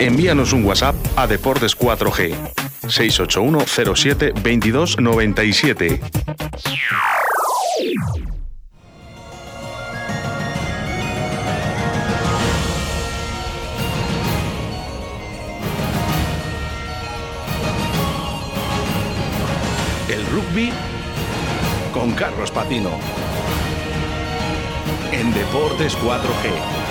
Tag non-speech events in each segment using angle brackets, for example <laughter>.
envíanos un WhatsApp a Deportes 4G 681 07 22 97. El rugby con Carlos Patino. En Deportes 4G.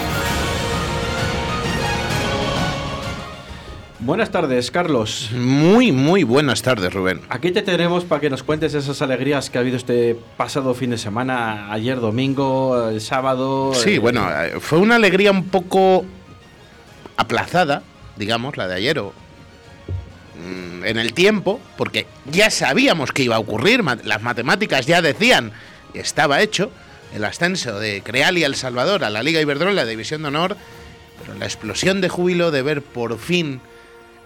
Buenas tardes, Carlos. Muy, muy buenas tardes, Rubén. Aquí te tenemos para que nos cuentes esas alegrías que ha habido este pasado fin de semana, ayer domingo, el sábado. Sí, bueno, eh, fue una alegría un poco aplazada, digamos, la de ayer, o, mm, en el tiempo, porque ya sabíamos que iba a ocurrir, las matemáticas ya decían, estaba hecho, el ascenso de Creal y El Salvador a la Liga Iberdrola, la División de Honor, pero la explosión de júbilo de ver por fin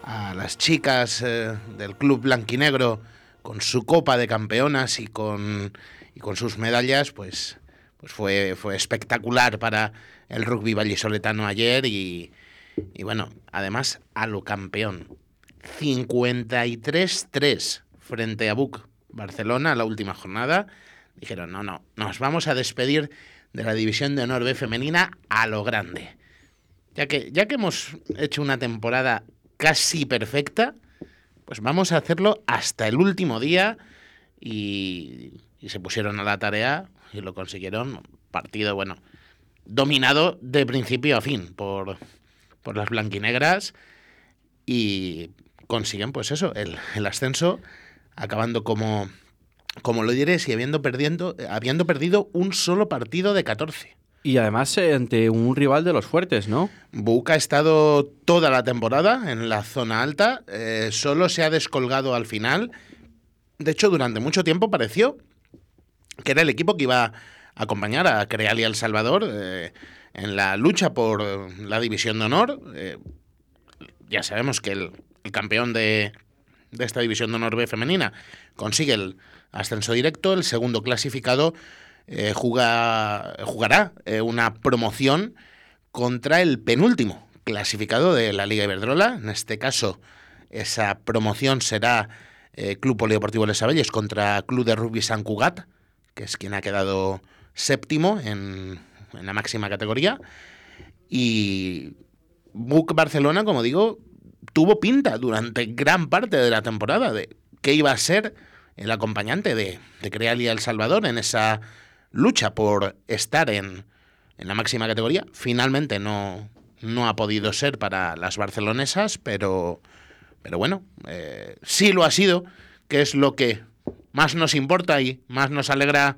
a las chicas eh, del club blanquinegro con su copa de campeonas y con, y con sus medallas, pues, pues fue, fue espectacular para el rugby vallisoletano ayer y, y bueno, además a lo campeón. 53-3 frente a Buc Barcelona la última jornada. Dijeron, no, no, nos vamos a despedir de la División de Honor B femenina a lo grande. Ya que, ya que hemos hecho una temporada casi perfecta, pues vamos a hacerlo hasta el último día y, se pusieron a la tarea y lo consiguieron. Partido, bueno, dominado de principio a fin por, por las blanquinegras y consiguen, pues eso, el, el ascenso, acabando como, como lo diréis y habiendo, perdiendo, habiendo perdido un solo partido de 14. Y además eh, ante un rival de los fuertes, ¿no? Buc ha estado toda la temporada en la zona alta, eh, solo se ha descolgado al final. De hecho, durante mucho tiempo pareció que era el equipo que iba a acompañar a Creal y El Salvador eh, en la lucha por la división de honor. Ya sabemos que el, el campeón de, de esta división de honor B femenina consigue el ascenso directo, el segundo clasificado eh, juga- jugará eh, una promoción contra el penúltimo clasificado de la Liga Iberdrola. En este caso, esa promoción será eh, Club Polideportivo Les Abelles contra Club de Rugby San Cugat, que es quien ha quedado séptimo en, la máxima categoría. Y Buc Barcelona, como digo, tuvo pinta durante gran parte de la temporada de que iba a ser el acompañante de, de Creal y El Salvador en esa lucha por estar en, en la máxima categoría. Finalmente no, no ha podido ser para las barcelonesas, pero, pero bueno, eh, sí lo ha sido, que es lo que más nos importa y más nos alegra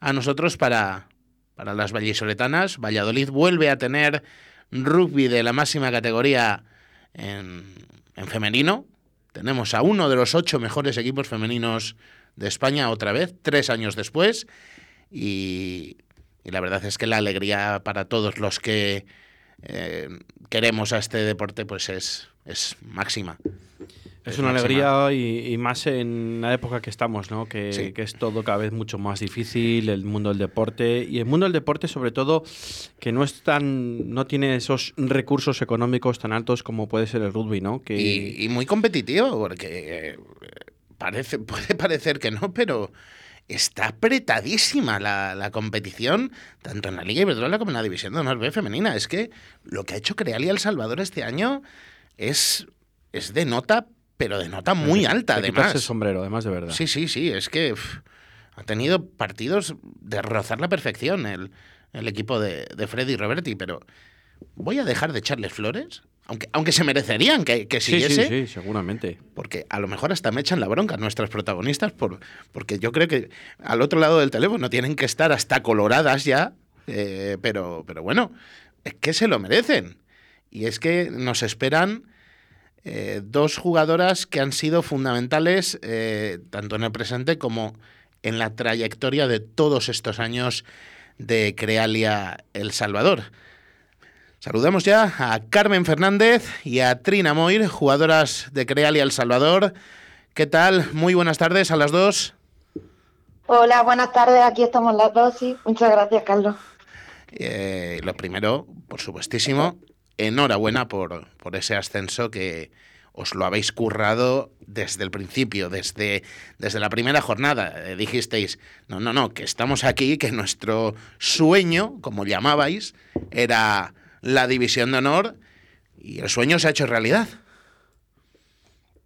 a nosotros para, para las vallisoletanas. Valladolid vuelve a tener rugby de la máxima categoría en, en femenino. Tenemos a uno de los ocho mejores equipos femeninos de España otra vez, tres años después. Y, y la verdad es que la alegría para todos los que eh, queremos a este deporte pues es, es máxima. Es una máxima. alegría y, y más en la época que estamos, ¿no? Que, Sí. que es todo cada vez mucho más difícil, el mundo del deporte. Y el mundo del deporte, sobre todo, que no es tan, no tiene esos recursos económicos tan altos como puede ser el rugby, ¿no? Que Y, y muy competitivo, porque eh, parece, <laughs> puede parecer que no, pero está apretadísima la, la competición, tanto en la Liga Iberdrola como en la División de Honor B femenina. Es que lo que ha hecho Creal y El Salvador este año es, es de nota, pero de nota muy alta, de quitarse el además. sombrero, además de verdad. Sí, sí, sí, es que ha tenido partidos de rozar la perfección el, el equipo de, de Freddy Roberti, pero voy a dejar de echarles flores, aunque, aunque se merecerían que, que sí, sí, siguiese, sí, seguramente. porque a lo mejor hasta me echan la bronca nuestras protagonistas, por, porque yo creo que al otro lado del teléfono tienen que estar hasta coloradas ya, eh, pero, pero bueno, es que se lo merecen. Y es que nos esperan eh, dos jugadoras que han sido fundamentales eh, tanto en el presente como en la trayectoria de todos estos años de Crealia El Salvador. Saludamos ya a Carmen Fernández y a Trina Moir, jugadoras de Crealia El Salvador. ¿Qué tal? Muy buenas tardes a las dos. Hola, buenas tardes. Aquí estamos las dos. Sí. Muchas gracias, Carlos. Eh, lo primero, por supuestísimo, enhorabuena por, por ese ascenso que os lo habéis currado desde el principio, desde, desde la primera jornada. Eh, dijisteis, no, no, no, que estamos aquí, que nuestro sueño, como llamabais, era la división de honor y el sueño se ha hecho realidad.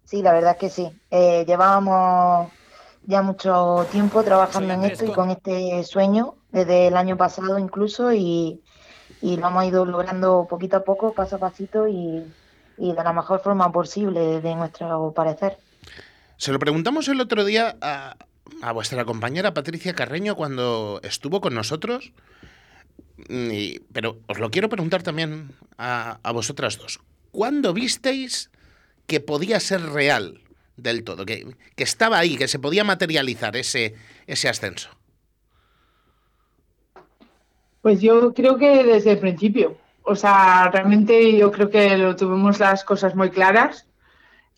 Sí, la verdad es que sí. Eh, llevábamos ya mucho tiempo trabajando en esto y con este sueño, desde el año pasado incluso, y, y lo hemos ido logrando poquito a poco, paso a pasito y, y de la mejor forma posible, de nuestro parecer. Se lo preguntamos el otro día a, a vuestra compañera Patricia Carreño cuando estuvo con nosotros, pero os lo quiero preguntar también a, a vosotras dos. ¿Cuándo visteis que podía ser real del todo, que, que, estaba ahí, que se podía materializar ese, ese ascenso? Pues yo creo que desde el principio. O sea, realmente yo creo que lo tuvimos las cosas muy claras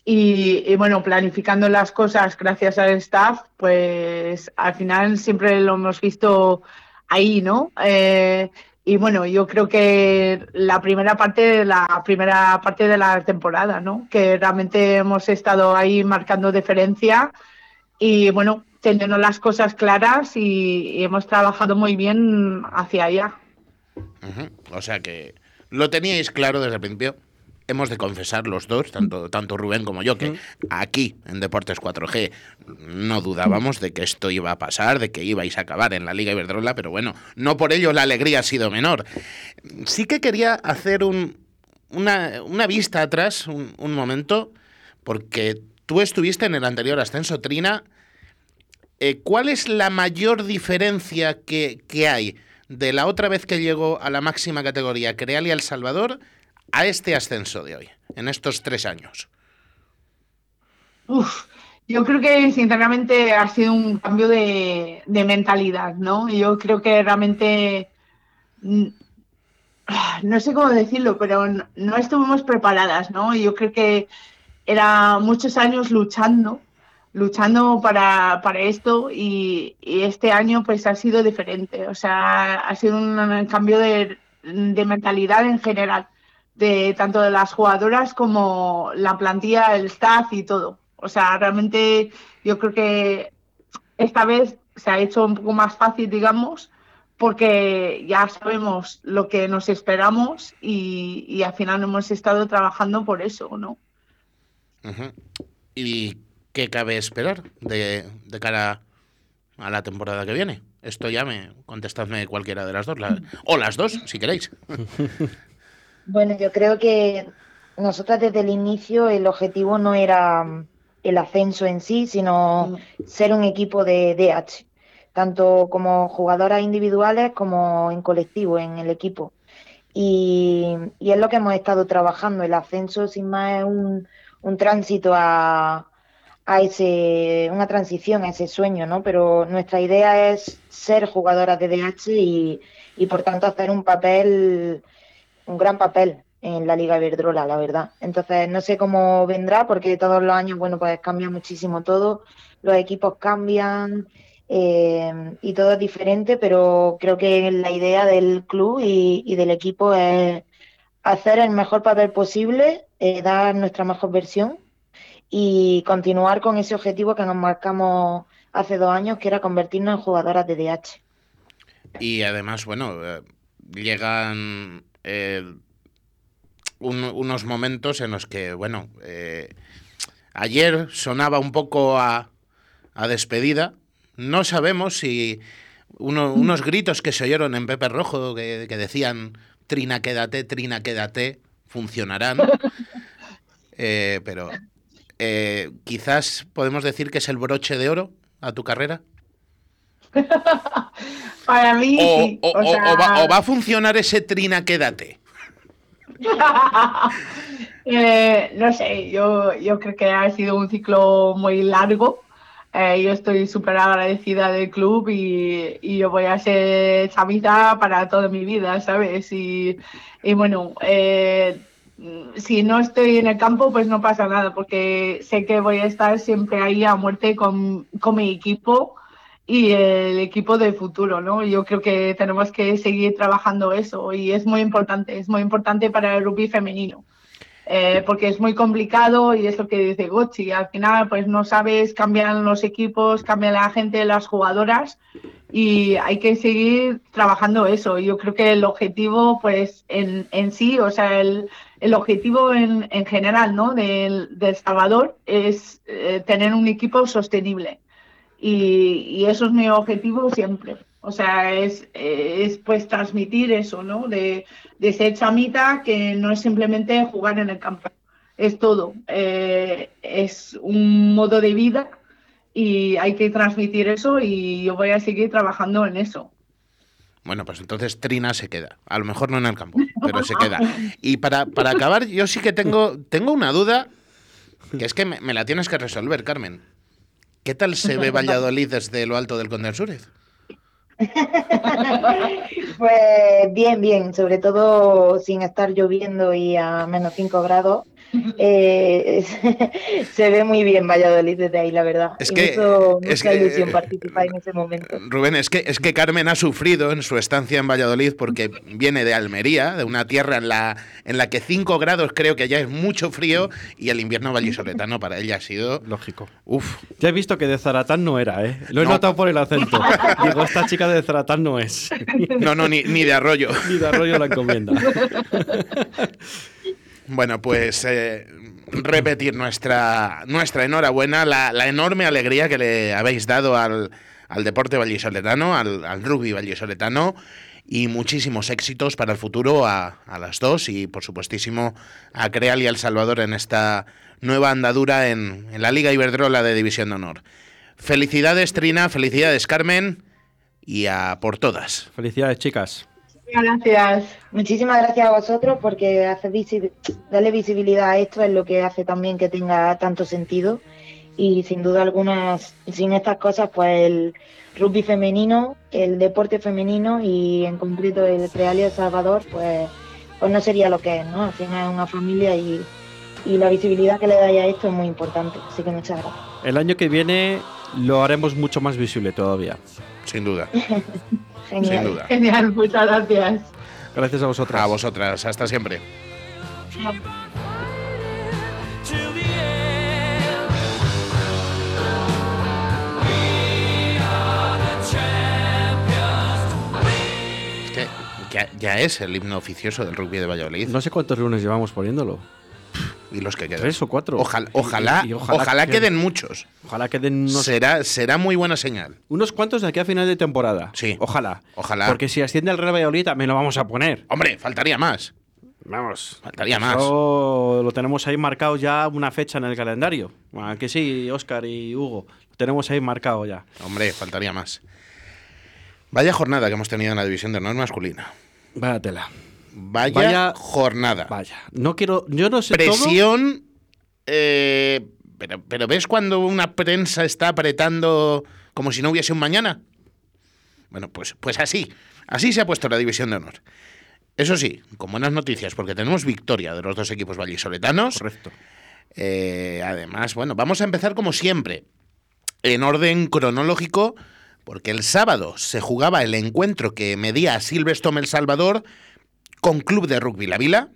y, bueno, planificando las cosas gracias al staff, pues al final siempre lo hemos visto ahí, ¿no? Eh, y bueno, yo creo que la primera parte, la primera parte de la temporada, ¿no? Que realmente hemos estado ahí marcando diferencia y bueno, teniendo las cosas claras y, hemos trabajado muy bien hacia allá. O sea que lo teníais claro desde el principio. Hemos de confesar los dos, tanto, tanto Rubén como yo, que uh -huh. aquí en Deportes 4G no dudábamos de que esto iba a pasar, de que ibais a acabar en la Liga Iberdrola, pero bueno, no por ello la alegría ha sido menor. Sí que quería hacer un, una, una, vista atrás, un, un momento, porque tú estuviste en el anterior ascenso, Trina. Eh, ¿Cuál es la mayor diferencia que, que, hay de la otra vez que llegó a la máxima categoría Creal y El Salvador a este ascenso de hoy, en estos tres años? Uf, yo creo que sinceramente ha sido un cambio de, de mentalidad, ¿no? Yo creo que realmente mm, no sé cómo decirlo, pero no, estuvimos preparadas, ¿no? Yo creo que era muchos años luchando luchando para, para esto y, y, este año pues ha sido diferente, o sea, ha sido un, un cambio de, de, mentalidad en general, de tanto de las jugadoras como la plantilla, el staff y todo. O sea, realmente yo creo que esta vez se ha hecho un poco más fácil, digamos, porque ya sabemos lo que nos esperamos y, y al final hemos estado trabajando por eso, ¿no? Uh -huh. ¿Y qué cabe esperar de, de, cara a la temporada que viene? Esto ya me contestadme cualquiera de las dos, la, o las dos, si queréis. <laughs> Bueno, yo creo que nosotras desde el inicio el objetivo no era el ascenso en sí, sino ser un equipo de DH, tanto como jugadoras individuales como en colectivo, en el equipo. Y, y es lo que hemos estado trabajando. El ascenso, sin más, es un, un tránsito a, a ese, una transición a ese sueño, ¿no? Pero nuestra idea es ser jugadoras de DH y, y por tanto hacer un papel, un gran papel en la Liga Iberdrola, la verdad. Entonces, no sé cómo vendrá, porque todos los años, bueno, pues cambia muchísimo todo, los equipos cambian eh, y todo es diferente, pero creo que la idea del club y, del equipo es hacer el mejor papel posible, eh, dar nuestra mejor versión y continuar con ese objetivo que nos marcamos hace dos años, que era convertirnos en jugadoras de DH. Y además, bueno, eh, llegan eh, un, unos momentos en los que, bueno, eh, ayer sonaba un poco a, a despedida. No sabemos si uno, unos gritos que se oyeron en Pepe Rojo que, que decían Trina, quédate, Trina, quédate, funcionarán. <laughs> Eh, pero eh, quizás podemos decir que es el broche de oro a tu carrera. <laughs> Para mí. O, sí. o, o, sea... o, va, o, va, a funcionar ese Trina, quédate. <laughs> eh, no sé, yo, yo creo que ha sido un ciclo muy largo. Eh, yo estoy súper agradecida del club y, y, yo voy a ser chamita para toda mi vida, ¿sabes? Y, y bueno, eh, si no estoy en el campo, pues no pasa nada, porque sé que voy a estar siempre ahí a muerte con, con mi equipo y el equipo de futuro, ¿no? Yo creo que tenemos que seguir trabajando eso y es muy importante, es muy importante para el rugby femenino. Eh, porque es muy complicado y es lo que dice Gochi, al final pues no sabes, cambian los equipos, cambia la gente, las jugadoras y hay que seguir trabajando eso. Yo creo que el objetivo pues en, en sí, o sea, el, el objetivo en, en, general ¿no? del, del Salvador es eh, tener un equipo sostenible y, y eso es mi objetivo siempre. O sea, es, es pues transmitir eso, ¿no? De, de ser chamita que no es simplemente jugar en el campo, es todo. Eh, es un modo de vida y hay que transmitir eso y yo voy a seguir trabajando en eso. Bueno, pues entonces Trina se queda. A lo mejor no en el campo, pero se queda. <laughs> Y para, para acabar, yo sí que tengo, tengo una duda, que es que me, me la tienes que resolver, Carmen. ¿Qué tal se ve <laughs> Valladolid desde lo alto del Condensúrez? <laughs> pues bien, bien, sobre todo sin estar lloviendo y a menos 5 grados. Eh, <laughs> se ve muy bien Valladolid desde ahí, la verdad. Es que, hizo mucha es que, ilusión participar en ese momento. Rubén, es que, es que Carmen ha sufrido en su estancia en Valladolid porque viene de Almería, de una tierra en la, en la que 5 grados creo que ya es mucho frío y el invierno vallisoletano para ella ha sido... Lógico. Uf. Ya he visto que de Zaratán no era, ¿eh? Lo he no. notado por el acento. <laughs> Digo, esta chica de Zaratán no es. No, no, ni, ni de arroyo. Ni de arroyo la encomienda. <laughs> Bueno, pues eh, repetir nuestra, nuestra enhorabuena, la, enorme alegría que le habéis dado al, al deporte vallisoletano, al, al, rugby vallisoletano, y muchísimos éxitos para el futuro a, a, las dos y, por supuestísimo, a Creal y a El Salvador en esta nueva andadura en, en la Liga Iberdrola de División de Honor. Felicidades, Trina, felicidades, Carmen, y a por todas. Felicidades, chicas. Gracias. Muchísimas gracias a vosotros porque hace darle visibilidad a esto es lo que hace también que tenga tanto sentido y sin duda alguna sin estas cosas pues el rugby femenino, el deporte femenino y en concreto el Real El Salvador pues, pues no sería lo que es, ¿no? Al final es una familia y, y la visibilidad que le dais a esto es muy importante, así que muchas gracias. El año que viene lo haremos mucho más visible todavía. Sin duda. <laughs> Genial. Sin duda. Genial, muchas gracias. Gracias a vosotras. A vosotras, hasta siempre. Es que ya, ya, es el himno oficioso del rugby de Valladolid. No sé cuántos lunes llevamos poniéndolo. Y los que quedan. Tres o cuatro. Ojalá, ojalá, y, y ojalá, ojalá queden, queden muchos. Ojalá queden unos. Será, será muy buena señal. Unos cuantos de aquí a final de temporada. Sí. Ojalá. Ojalá. Porque si asciende el Real Valladolid también lo vamos a poner. Hombre, faltaría más. Vamos. Faltaría más. Lo tenemos ahí marcado ya una fecha en el calendario. Bueno, que sí, Oscar y Hugo. Lo tenemos ahí marcado ya. Hombre, faltaría más. Vaya jornada que hemos tenido en la división de honor masculina. Vaya tela. Vaya, vaya, jornada. Vaya. No quiero. Yo no sé. Presión. Todo. Eh, pero, pero ¿ves cuando una prensa está apretando como si no hubiese un mañana? Bueno, pues, pues así. Así se ha puesto la división de honor. Eso sí, con buenas noticias, porque tenemos victoria de los dos equipos vallisoletanos. Correcto. Eh, además, bueno, vamos a empezar como siempre, en orden cronológico, porque el sábado se jugaba el encuentro que medía a Silverstone El Salvador con Club de Rugby La Vila,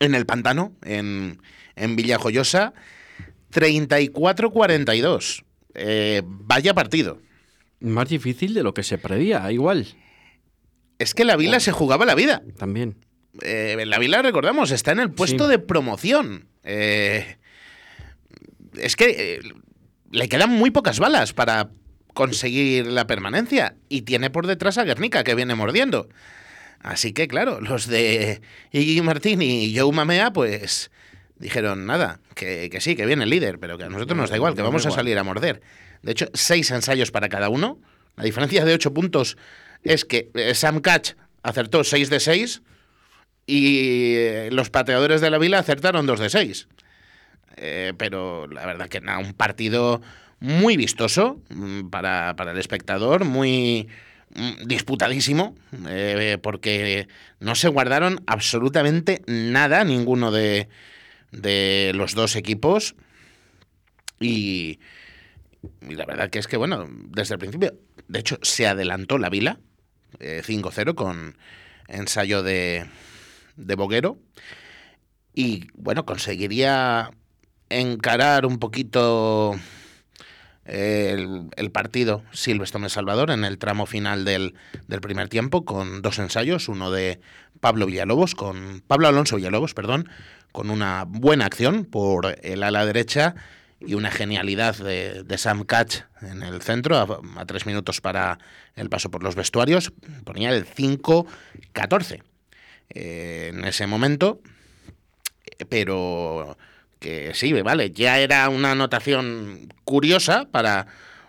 en el Pantano, en, en Villajoyosa, 34-42. Eh, vaya partido. Más difícil de lo que se prevía, igual. Es que la Vila oh. se jugaba la vida. También. Eh, la Vila, recordamos, está en el puesto sí. de promoción. Eh, es que eh, le quedan muy pocas balas para conseguir la permanencia. Y tiene por detrás a Guernica, que viene mordiendo. Así que, claro, los de Iggy Martín y Joe Mamea, pues dijeron, nada, que, que, sí, que viene el líder, pero que a nosotros nos da igual, que vamos a salir a morder. De hecho, seis ensayos para cada uno. La diferencia de ocho puntos es que Sam Catch acertó 6 de 6 y los pateadores de la Vila acertaron 2 de 6. Eh, pero la verdad que nada, un partido muy vistoso para, para el espectador, muy disputadísimo, eh, porque no se guardaron absolutamente nada ninguno de, de los dos equipos y, y la verdad que es que, bueno, desde el principio, de hecho, se adelantó la Vila, 5-0 eh, con ensayo de, de Boguero. Y bueno, conseguiría encarar un poquito el, el, partido Silvestre Salvador en el tramo final del, del, primer tiempo con dos ensayos, uno de Pablo Villalobos, con Pablo Alonso Villalobos, perdón, con una buena acción por el ala derecha y una genialidad de, de Sam Catch en el centro, a, tres minutos para el paso por los vestuarios, ponía el 5-14 eh, en ese momento, pero que sí, vale, ya era una anotación curiosa para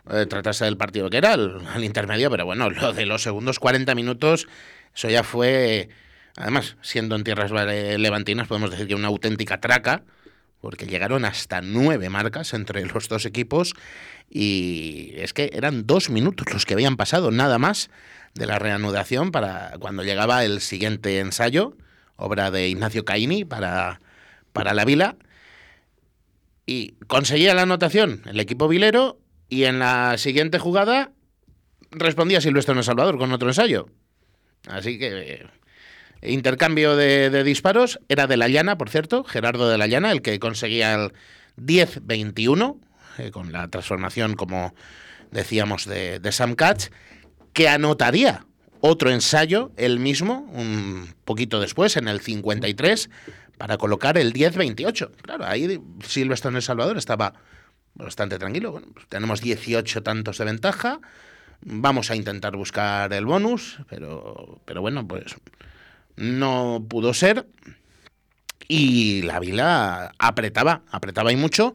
eh, tratarse del partido que era, el, intermedio, pero bueno, lo de los segundos 40 minutos, eso ya fue, además, siendo en tierras levantinas, podemos decir que una auténtica traca, porque llegaron hasta nueve marcas entre los dos equipos y es que eran dos minutos los que habían pasado, nada más, de la reanudación para cuando llegaba el siguiente ensayo, obra de Ignacio Caini para, para la Vila. Y conseguía la anotación el equipo vilero y en la siguiente jugada respondía Silvestre en Salvador con otro ensayo. Así que Intercambio de, disparos era de la Llana, por cierto, Gerardo de la Llana, el que conseguía el 10-21, eh, con la transformación, como decíamos, de, Sam Katz, que anotaría otro ensayo, el mismo, un poquito después, en el 53, para colocar el 10-28. Claro, ahí Silvestre en El Salvador estaba bastante tranquilo. Bueno, pues tenemos 18 tantos de ventaja. Vamos a intentar buscar el bonus, pero, pero bueno, pues no pudo ser y la Vila apretaba, apretaba y mucho,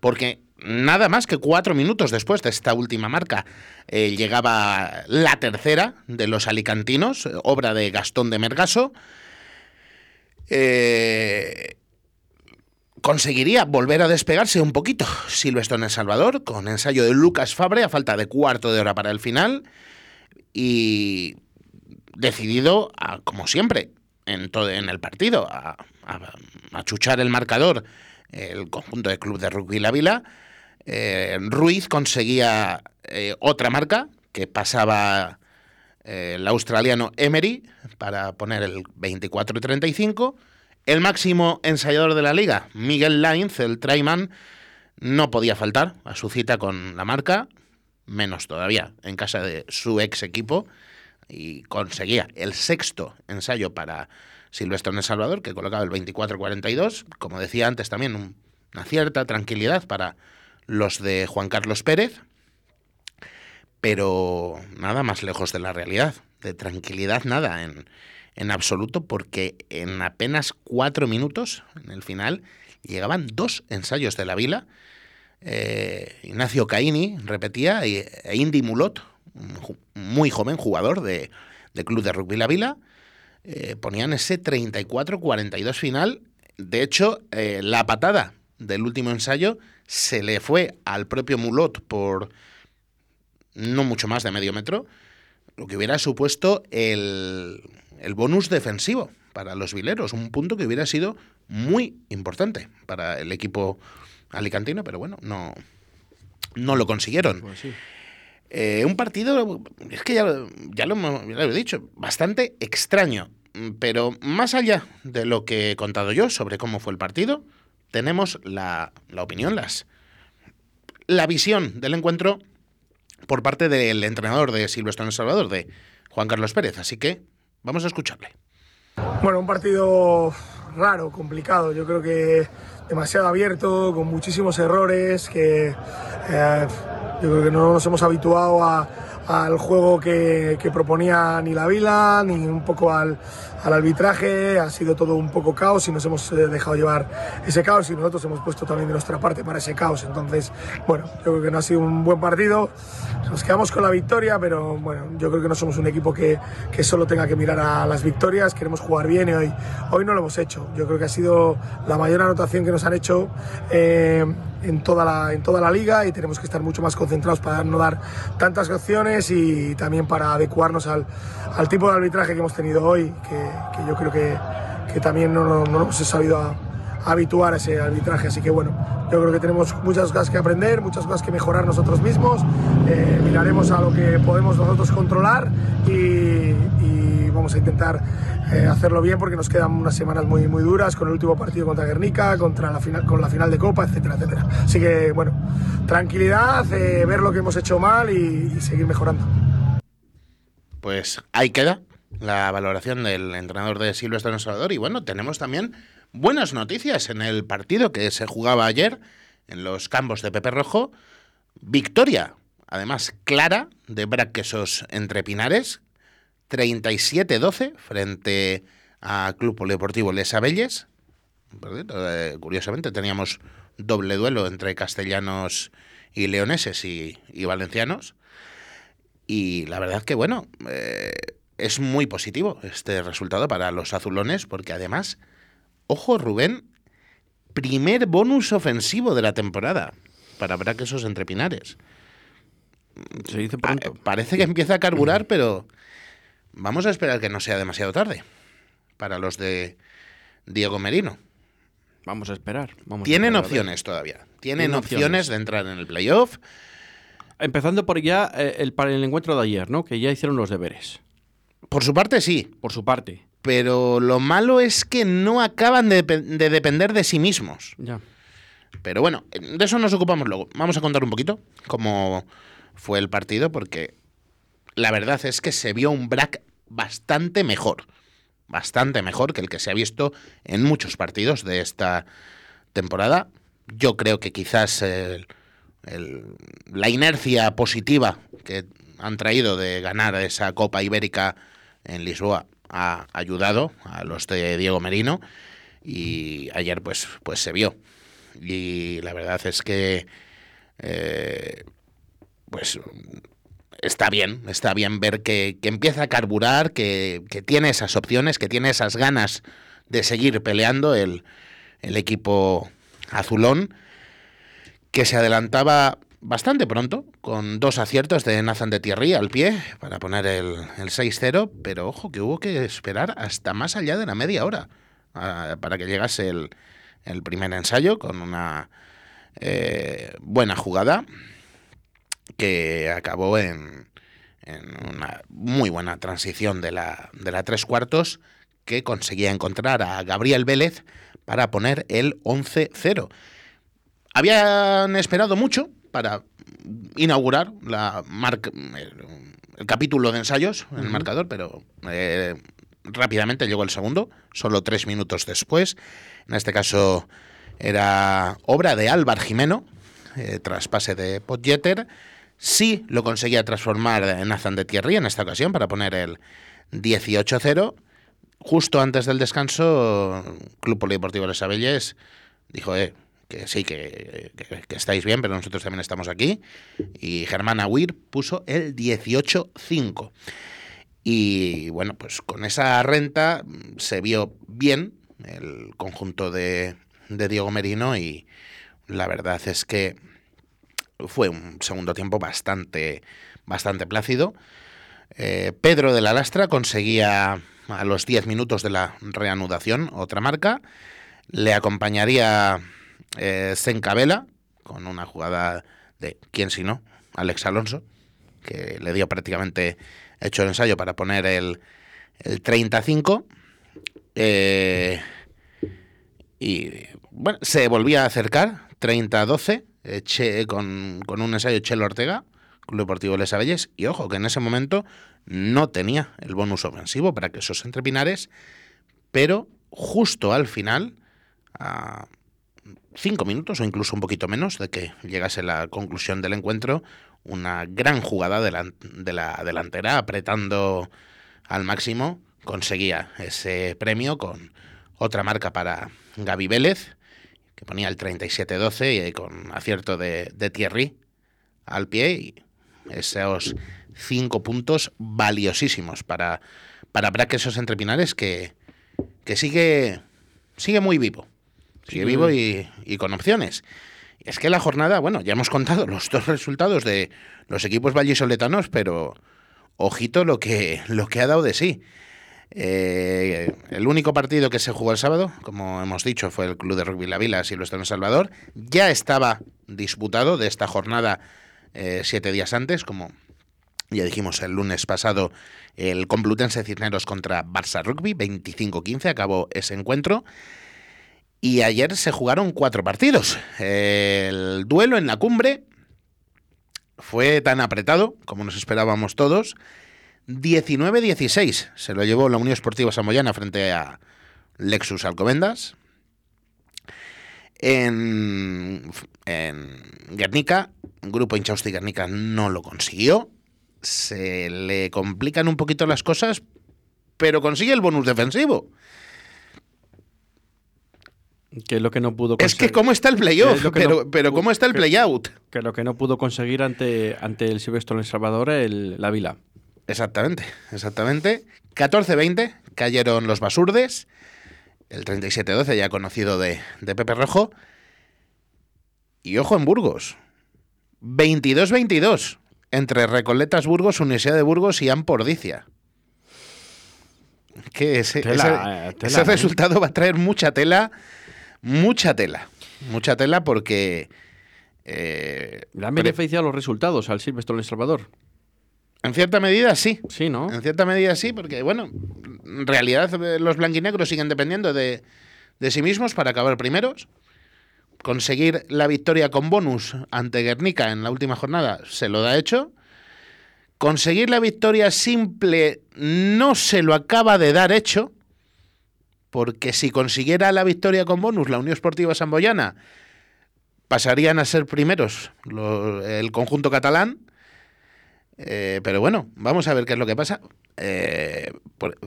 porque nada más que cuatro minutos después de esta última marca eh, llegaba la tercera de los alicantinos, obra de Gastón de Mergaso. Eh, conseguiría volver a despegarse un poquito Silvestre en El Salvador, con ensayo de Lucas Fabre a falta de cuarto de hora para el final. Y decidido, como siempre, en, todo, en el partido, a, a, chuchar el marcador el conjunto de club de rugby La Vila. Eh, Ruiz conseguía eh, otra marca que pasaba el australiano Emery para poner el 24 y 35. El máximo ensayador de la liga, Miguel Lainz, el Traiman, no podía faltar a su cita con la marca, menos todavía en casa de su ex equipo, y conseguía el sexto ensayo para Silvestre en El Salvador, que colocaba el 24-42. Como decía antes, también una cierta tranquilidad para los de Juan Carlos Pérez, pero nada más lejos de la realidad. De tranquilidad, nada en, en absoluto, porque en apenas cuatro minutos, en el final, llegaban dos ensayos de la vila. Eh, Ignacio Caini repetía, e Indy Mulot, muy joven jugador de, Club de Rugby La Vila, eh, ponían ese 34-42 final. De hecho, eh, la patada del último ensayo se le fue al propio Mulot por no mucho más de medio metro, lo que hubiera supuesto el, el bonus defensivo para los vileros, un punto que hubiera sido muy importante para el equipo alicantino, pero bueno, no, no lo consiguieron. Pues eh, un partido, es que ya, ya, lo, he dicho, bastante extraño. Pero más allá de lo que he contado yo sobre cómo fue el partido, tenemos la, la opinión, las, la visión del encuentro por parte del entrenador de Silvestre Salvador, de Juan Carlos Pérez. Así que vamos a escucharle. Bueno, un partido raro, complicado. Yo creo que demasiado abierto, con muchísimos errores, que eh, yo creo que no nos hemos habituado al juego que, que, proponía ni la Vila, ni un poco al, al arbitraje, ha sido todo un poco caos y nos hemos eh, dejado llevar ese caos y nosotros hemos puesto también de nuestra parte para ese caos. Entonces, bueno, yo creo que no ha sido un buen partido, nos quedamos con la victoria, pero bueno, yo creo que no somos un equipo que, que solo tenga que mirar a las victorias, queremos jugar bien y hoy, hoy no lo hemos hecho. Yo creo que ha sido la mayor anotación que nos han hecho. Eh, en toda, la, en toda la liga y tenemos que estar mucho más concentrados para no dar tantas opciones y también para adecuarnos al, al tipo de arbitraje que hemos tenido hoy, que, que yo creo que, que también no, no, no, hemos sabido habituar a ese arbitraje. Así que bueno, yo creo que tenemos muchas cosas que aprender, muchas cosas que mejorar nosotros mismos. Eh, miraremos a lo que podemos nosotros controlar y, vamos a intentar eh, hacerlo bien porque nos quedan unas semanas muy, muy duras con el último partido contra Guernica, contra la final, con la final de Copa, etcétera, etcétera. Así que bueno, tranquilidad, eh, ver lo que hemos hecho mal y, y seguir mejorando. Pues ahí queda la valoración del entrenador de Silvestre Salvador. Y bueno, tenemos también buenas noticias en el partido que se jugaba ayer en los campos de Pepe Rojo. Victoria, además clara, de Braquesos entre Pinares. 37-12 frente a Club Polideportivo Les Abelles. Eh, curiosamente teníamos doble duelo entre castellanos y leoneses y, valencianos. Y la verdad que, bueno, eh, es muy positivo este resultado para los azulones, porque además, ojo Rubén, primer bonus ofensivo de la temporada para Braquesos entre Pinares. Se dice pronto. Parece que empieza a carburar, pero vamos a esperar que no sea demasiado tarde para los de Diego Merino. Vamos a esperar. Tienen opciones todavía. Tienen, opciones. de entrar en el playoff. Empezando por ya eh, el, para el encuentro de ayer, ¿no? Que ya hicieron los deberes. Por su parte, sí. Por su parte. Pero lo malo es que no acaban de, de depender de sí mismos. Ya. Pero bueno, de eso nos ocupamos luego. Vamos a contar un poquito cómo fue el partido, porque la verdad es que se vio un Brack bastante mejor. Bastante mejor que el que se ha visto en muchos partidos de esta temporada. Yo creo que quizás la inercia positiva que han traído de ganar esa Copa Ibérica en Lisboa ha ayudado a los de Diego Merino y ayer pues, pues se vio. Y la verdad es que eh, pues está bien, está bien ver que, empieza a carburar, que, tiene esas opciones, que tiene esas ganas de seguir peleando el, el equipo azulón, que se adelantaba bastante pronto, con dos aciertos de Nathan de Thierry al pie para poner el, el 6-0, pero ojo que hubo que esperar hasta más allá de la media hora ah, para que llegase el, el, primer ensayo con una eh, buena jugada que acabó en, en, una muy buena transición de la, de la tres cuartos que conseguía encontrar a Gabriel Vélez para poner el 11-0. Habían esperado mucho para inaugurar la marca, el, capítulo de ensayos en el marcador, pero eh, rápidamente llegó el segundo, solo tres minutos después. En este caso era obra de Álvar Jimeno, eh, traspase de Podjeter. Sí lo conseguía transformar en Nathan de Thierry en esta ocasión para poner el 18-0. Justo antes del descanso, Club Polideportivo de Sabelles dijo, eh, que sí, que, estáis bien, pero nosotros también estamos aquí. Y Germán Aguirre puso el 18-5. Y bueno, pues con esa renta se vio bien el conjunto de, de Diego Merino y la verdad es que fue un segundo tiempo bastante, bastante plácido. Eh, Pedro de la Lastra conseguía a los 10 minutos de la reanudación otra marca. Le acompañaría eh, con una jugada de, ¿quién si no? Alex Alonso, que le dio prácticamente hecho el ensayo para poner el, el 35. Eh, y bueno, se volvía a acercar, 30-12, con, con, un ensayo Chelo Ortega, Club Deportivo Les Abelles, y ojo que en ese momento no tenía el bonus ofensivo para que esos entrepinares, pero justo al final, cinco minutos o incluso un poquito menos de que llegase la conclusión del encuentro, una gran jugada de la, de la delantera apretando al máximo, conseguía ese premio con otra marca para Gaby Vélez, que ponía el 37-12 y con acierto de, de Thierry al pie y esos cinco puntos valiosísimos para, para esos Entrepinares que, que sigue, sigue muy vivo. Sigue vivo y, con opciones. Es que la jornada, bueno, ya hemos contado los dos resultados de los equipos vallisoletanos, pero ojito lo que, lo que ha dado de sí. Eh, el único partido que se jugó el sábado, como hemos dicho, fue el Club de Rugby La Vila Silvestre en Salvador. Ya estaba disputado de esta jornada eh, siete días antes, como ya dijimos el lunes pasado, el Complutense Cisneros contra Barça Rugby, 25-15, acabó ese encuentro. Y ayer se jugaron cuatro partidos. El duelo en la cumbre fue tan apretado como nos esperábamos todos. 19-16 se lo llevó la Unión Esportiva Samoyana frente a Lexus Alcobendas. En, en Guernica, Grupo Inchausti Guernica no lo consiguió. Se le complican un poquito las cosas, pero consigue el bonus defensivo. Que es lo que no pudo Es conseguir. que cómo está el playoff, Es pero, no- pero cómo está el playout. Que lo que no pudo conseguir ante, ante el Silvestre El Salvador, el, la Vila. Exactamente, exactamente. 14-20 cayeron los basurdes. El 37-12 ya conocido de, de Pepe Rojo. Y ojo en Burgos. 22-22 entre Recoletas Burgos, Universidad de Burgos y Ampordicia. Que ese, Tela, ese- eh, tela, ese ¿eh? resultado va a traer mucha tela, mucha tela. Mucha tela porque... eh, Le han beneficiado los resultados al Silvestre en El Salvador. en cierta medida sí, Sí, ¿no? En cierta medida sí, porque bueno, en realidad eh, los blanquinegros siguen dependiendo de, de sí mismos para acabar primeros. Conseguir la victoria con bonus ante Guernica en la última jornada se lo da hecho. Conseguir la victoria simple no se lo acaba de dar hecho, porque si consiguiera la victoria con bonus la Unión Esportiva Samboyana, pasarían a ser primeros lo- el conjunto catalán. Eh, pero bueno, vamos a ver qué es lo que pasa. Eh, por-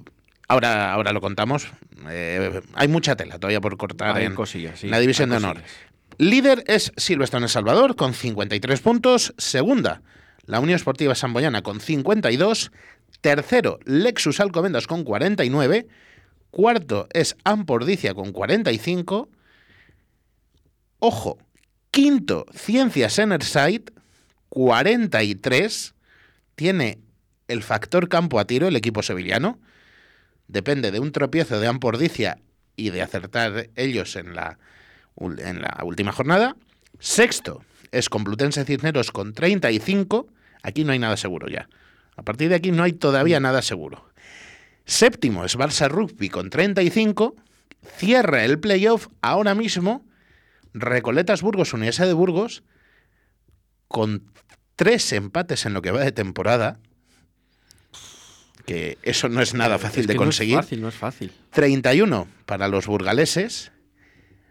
ahora, ahora lo contamos. Eh, hay mucha tela todavía por cortar Hay en cosillas, sí, la división de honor. Líder es Silvestre en El Salvador con 53 puntos. Segunda, la Unión Esportiva Samboyana con 52. Tercero, Lexus Alcobendas con 49. Cuarto es Ampordicia con 45. Ojo, quinto, Ciencias Enerside, 43. Tiene el factor campo a tiro el equipo sevillano. Depende de un tropiezo de Ampordicia y de acertar ellos en la, en la última jornada. Sexto es Complutense Cisneros con 35. Aquí no hay nada seguro ya. A partir de aquí no hay todavía nada seguro. Séptimo es Barça Rugby con 35. Cierra el playoff ahora mismo Recoletas Burgos, Universidad de Burgos, con tres empates en lo que va de temporada. Que eso no es nada fácil Es de conseguir. No es fácil, no es fácil. 31 para los burgaleses.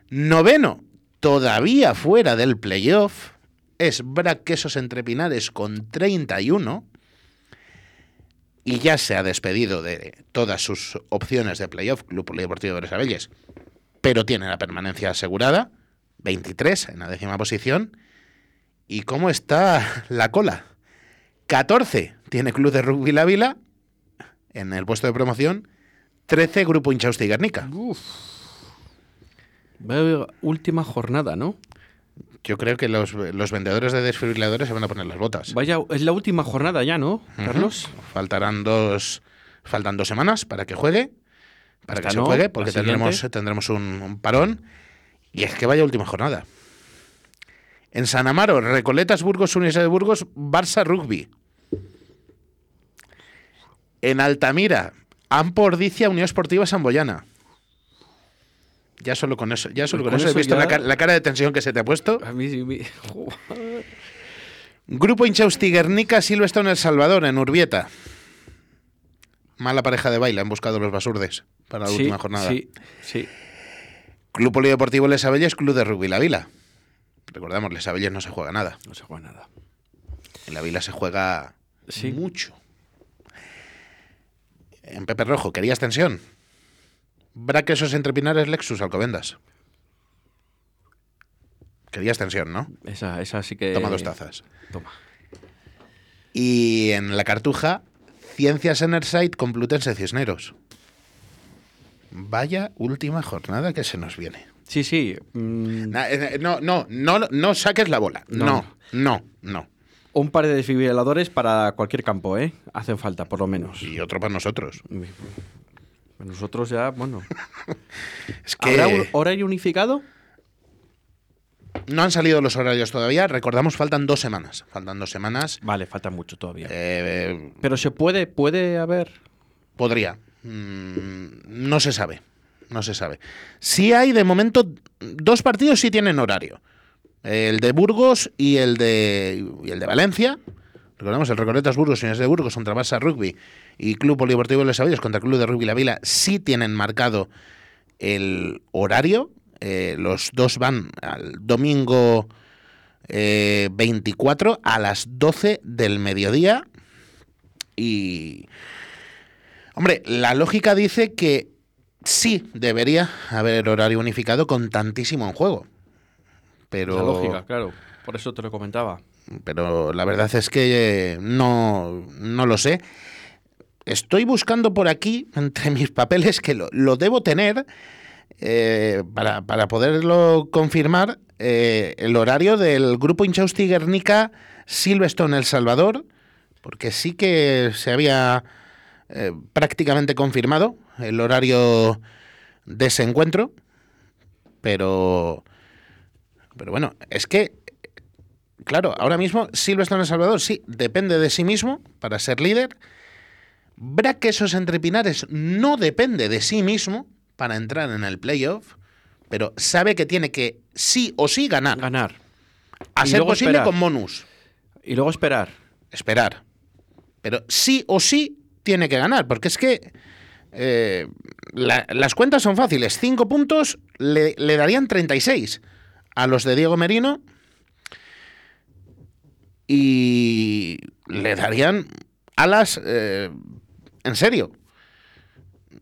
Noveno, todavía fuera del playoff, es Brac Quesos Entre Pinares con 31. Y ya se ha despedido de todas sus opciones de playoff, Club Polideportivo de Bresabelles, pero tiene la permanencia asegurada, 23 en la décima posición. ¿Y cómo está la cola? 14 tiene Club de Rugby La Vila en el puesto de promoción, 13 Grupo Inchausti y Guernica. Última jornada, ¿no? Yo creo que los, los vendedores de desfibriladores se van a poner las botas. Vaya, es la última jornada ya, ¿no, Carlos? Faltarán dos, faltan dos semanas para que juegue, para que se no, juegue, porque tendremos, tendremos un, un parón. Y es que vaya última jornada. En San Amaro, Recoletas Burgos, Universidad de Burgos, Barça Rugby. En Altamira, Ampordicia, Unión Esportiva Samboyana. Ya solo con eso, ya solo Pues con, con eso, he eso visto ya- la, ca- la cara de tensión que se te ha puesto. A mí sí me- <laughs> Grupo Inchausti Guernica Silvestre en El Salvador, en Urbieta. Mala pareja de baile, han buscado los basurdes para la Sí, última jornada. Sí, sí. Club Polideportivo Les Abelles, Club de Rugby La Vila. Recordamos, Les Abelles no se juega nada. No se juega nada. En La Vila se juega Sí. mucho. En Pepe Rojo, ¿querías tensión? Braquesos entre Pinares, Lexus, Alcobendas. Querías tensión, ¿no? Esa, esa sí que. Toma dos tazas. Toma. Y en la Cartuja, Ciencias Enerside, Complutense Cisneros. Vaya última jornada que se nos viene. Sí, sí. mm, eh, No, no, no, no saques la bola. No. No, no, no. un par de desfibriladores para cualquier campo, ¿eh? Hacen falta, por lo menos. Y otro para nosotros. Nosotros ya, bueno. <laughs> Es que ¿Habrá horario unificado? no han salido los horarios todavía. Recordamos, faltan dos semanas. Faltan dos semanas. Vale, falta mucho todavía. Eh, Pero se puede, puede haber. podría. Mm, no se sabe. No se sabe. Sí hay, de momento, dos partidos sí tienen horario. El de Burgos y el de, y el de Valencia. Recordemos, el Recoletas Burgos el de Burgos contra Barça Rugby y Club Polideportivo Les Avillos contra Club de Rugby La Vila sí tienen marcado el horario. Eh, los dos van al domingo eh, 24 a las 12 del mediodía. Y. Hombre, la lógica dice que sí debería haber horario unificado con tantísimo en juego. Pero. La lógica, claro. Por eso te lo comentaba. Pero la verdad es que eh, no, no lo sé. Estoy buscando por aquí, <laughs> entre mis papeles, que lo, lo debo tener eh, para, para poderlo confirmar, eh, el horario del grupo Inchausti Guernica Silverstone El Salvador, porque sí que se había prácticamente confirmado el horario de ese encuentro, pero, pero bueno, es que Claro, ahora mismo Silverstone El Salvador sí depende de sí mismo para ser líder. Brac Quesos Entre Pinares no depende de sí mismo para entrar en el playoff, pero sabe que tiene que sí o sí ganar. Ganar. A y ser posible esperar. con bonus. Y luego esperar. Esperar. Pero sí o sí tiene que ganar, porque es que eh, la- las cuentas son fáciles. Cinco puntos le, le darían 36 a los de Diego Merino y le darían alas eh, en serio.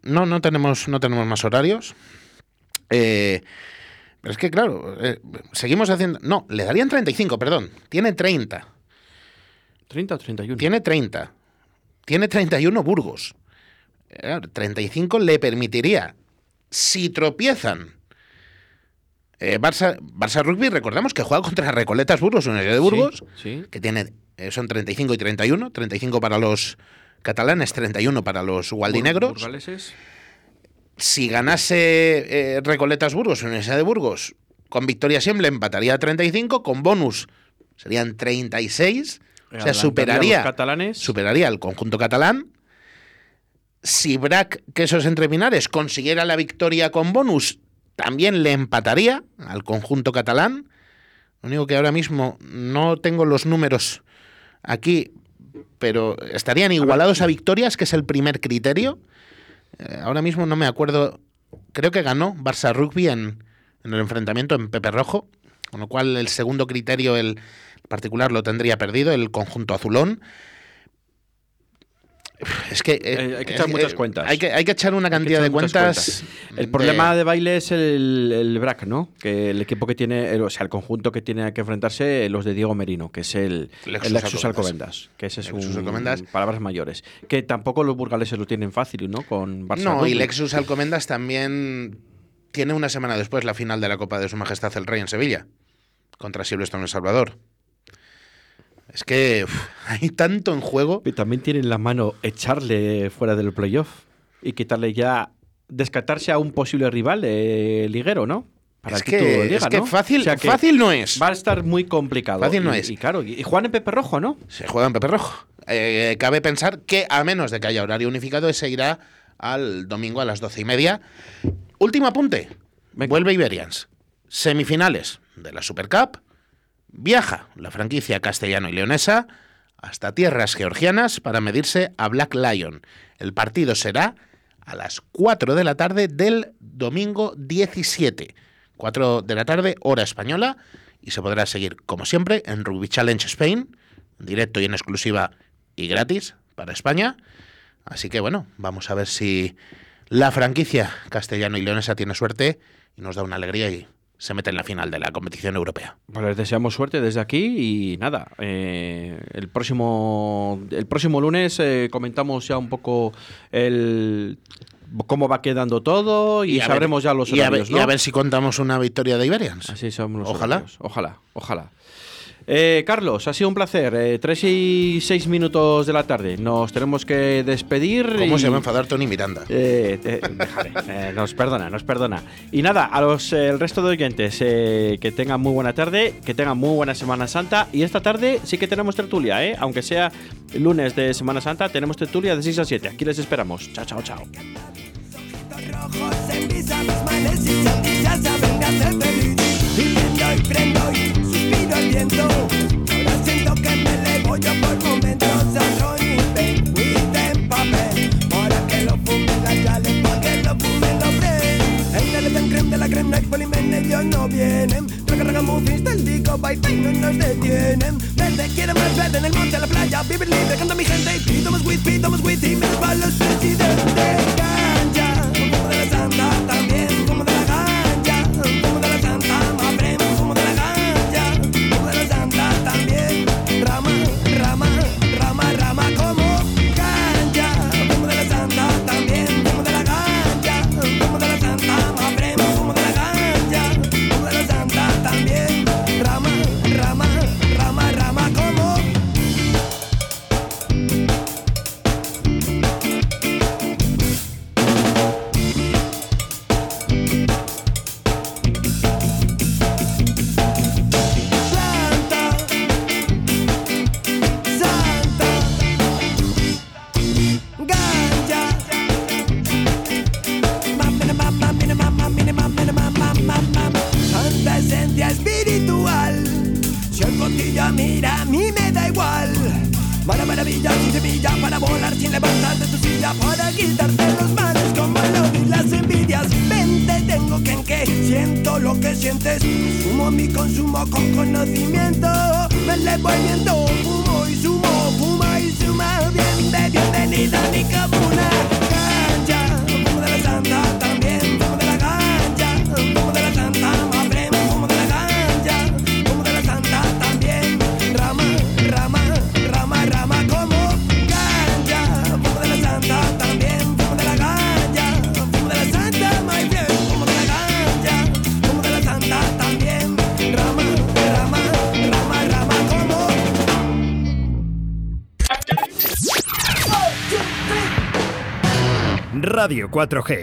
No, no tenemos, no tenemos más horarios. Eh, pero es que, claro, eh, seguimos haciendo... No, le darían 35, perdón. Tiene 30. 30 o 31. Tiene 30. Tiene 31 Burgos. Eh, 35 le permitiría, si tropiezan, eh, Barça, Barça Rugby, recordamos que juega contra Recoletas Burgos, Universidad de Burgos, Sí. que tiene, eh, son 35 y 31, 35 para los catalanes, 31 para los gualdinegros. Burgaleses. Si ganase eh, Recoletas Burgos, Universidad de Burgos, con victoria siempre empataría a 35, con bonus serían 36, o sea, superaría catalanes. superaría al conjunto catalán. Si Brac Quesos Entre Pinares consiguiera la victoria con bonus, también le empataría al conjunto catalán. Lo único que ahora mismo no tengo los números aquí, pero estarían igualados a victorias, que es el primer criterio. Eh, ahora mismo no me acuerdo. Creo que ganó Barça Rugby en, en el enfrentamiento en Pepe Rojo, con lo cual el segundo criterio, el particular, lo tendría perdido, el conjunto azulón. Es que. eh, Eh, hay que echar muchas eh, cuentas. Hay que, hay que echar una cantidad echar de cuentas. El problema de- de baile es el, el BRAC, ¿no? Que el equipo que tiene, el- o sea, el conjunto que tiene que enfrentarse, los de Diego Merino, que es el, Lexus el Lexus Alcobendas. Alcobendas, que ese es Lexus un Alcobendas. palabras mayores. Que tampoco los burgaleses lo tienen fácil, ¿no? Con Barça No, y. Lexus Alcomendas también tiene una semana después la final de la Copa de Su Majestad el Rey en Sevilla, contra Silverstone El Salvador. Es que uf, <laughs> hay tanto en juego. Y también tienen en la mano echarle fuera del playoff y quitarle ya, descartarse a un posible rival eh, liguero, ¿no? Para Es que, liga, es que ¿no? fácil, O sea que fácil no es. Va a estar muy complicado. Fácil no Y- es. Y claro, y juegan en Pepe Rojo, ¿no? Se juega en Pepe Rojo. Eh, cabe pensar que, a menos de que haya horario unificado, se irá al domingo a las doce y media. Último apunte. Venga. Vuelve Iberians. Semifinales de la Super Cup. Viaja la franquicia castellano y leonesa hasta tierras georgianas para medirse a Black Lion. El partido será a las 4 de la tarde del domingo 17. 4 de la tarde, hora española, y se podrá seguir, como siempre, en Rugby Challenge Spain, directo y en exclusiva y gratis para España. Así que bueno, vamos a ver si la franquicia castellano y leonesa tiene suerte y nos da una alegría y se mete en la final de la competición europea. Pues les deseamos suerte desde aquí y nada, eh, el próximo el próximo lunes eh, comentamos ya un poco el cómo va quedando todo y, ver- sabremos ya los y a ver- horarios, y a ver si contamos una victoria de Iberians. Así somos los Ojalá. horarios. Ojalá, ojalá. Eh, Carlos, ha sido un placer. Eh, tres y seis minutos de la tarde. Nos tenemos que despedir. ¿Cómo y- se va a enfadar Tony Miranda? Eh, eh, déjale, eh, nos perdona, nos perdona. Y nada, a los eh, el resto de oyentes, eh, que tengan muy buena tarde, que tengan muy buena Semana Santa. Y esta tarde sí que tenemos tertulia, ¿eh? Aunque sea lunes de Semana Santa, tenemos tertulia de 6 a 7. Aquí les esperamos. Chao, chao, chao. rojos en mis abismales y sandías saben hacer feliz. Viviendo y prendo y Ahora siento que me elevo yo por momentos a Ronnie with en papel. Ahora que lo fumen las yales, pa' que lo fumen los fres. El teletón creme de la creme, like polimen, ellos no vienen. Raga raga muffins del disco, bye bye, no nos detienen. Verde, quiero más verde en el monte, a la playa, vivir libre, canta mi gente. Y pido más weed, pido más weed y me va los presidentes. 4G.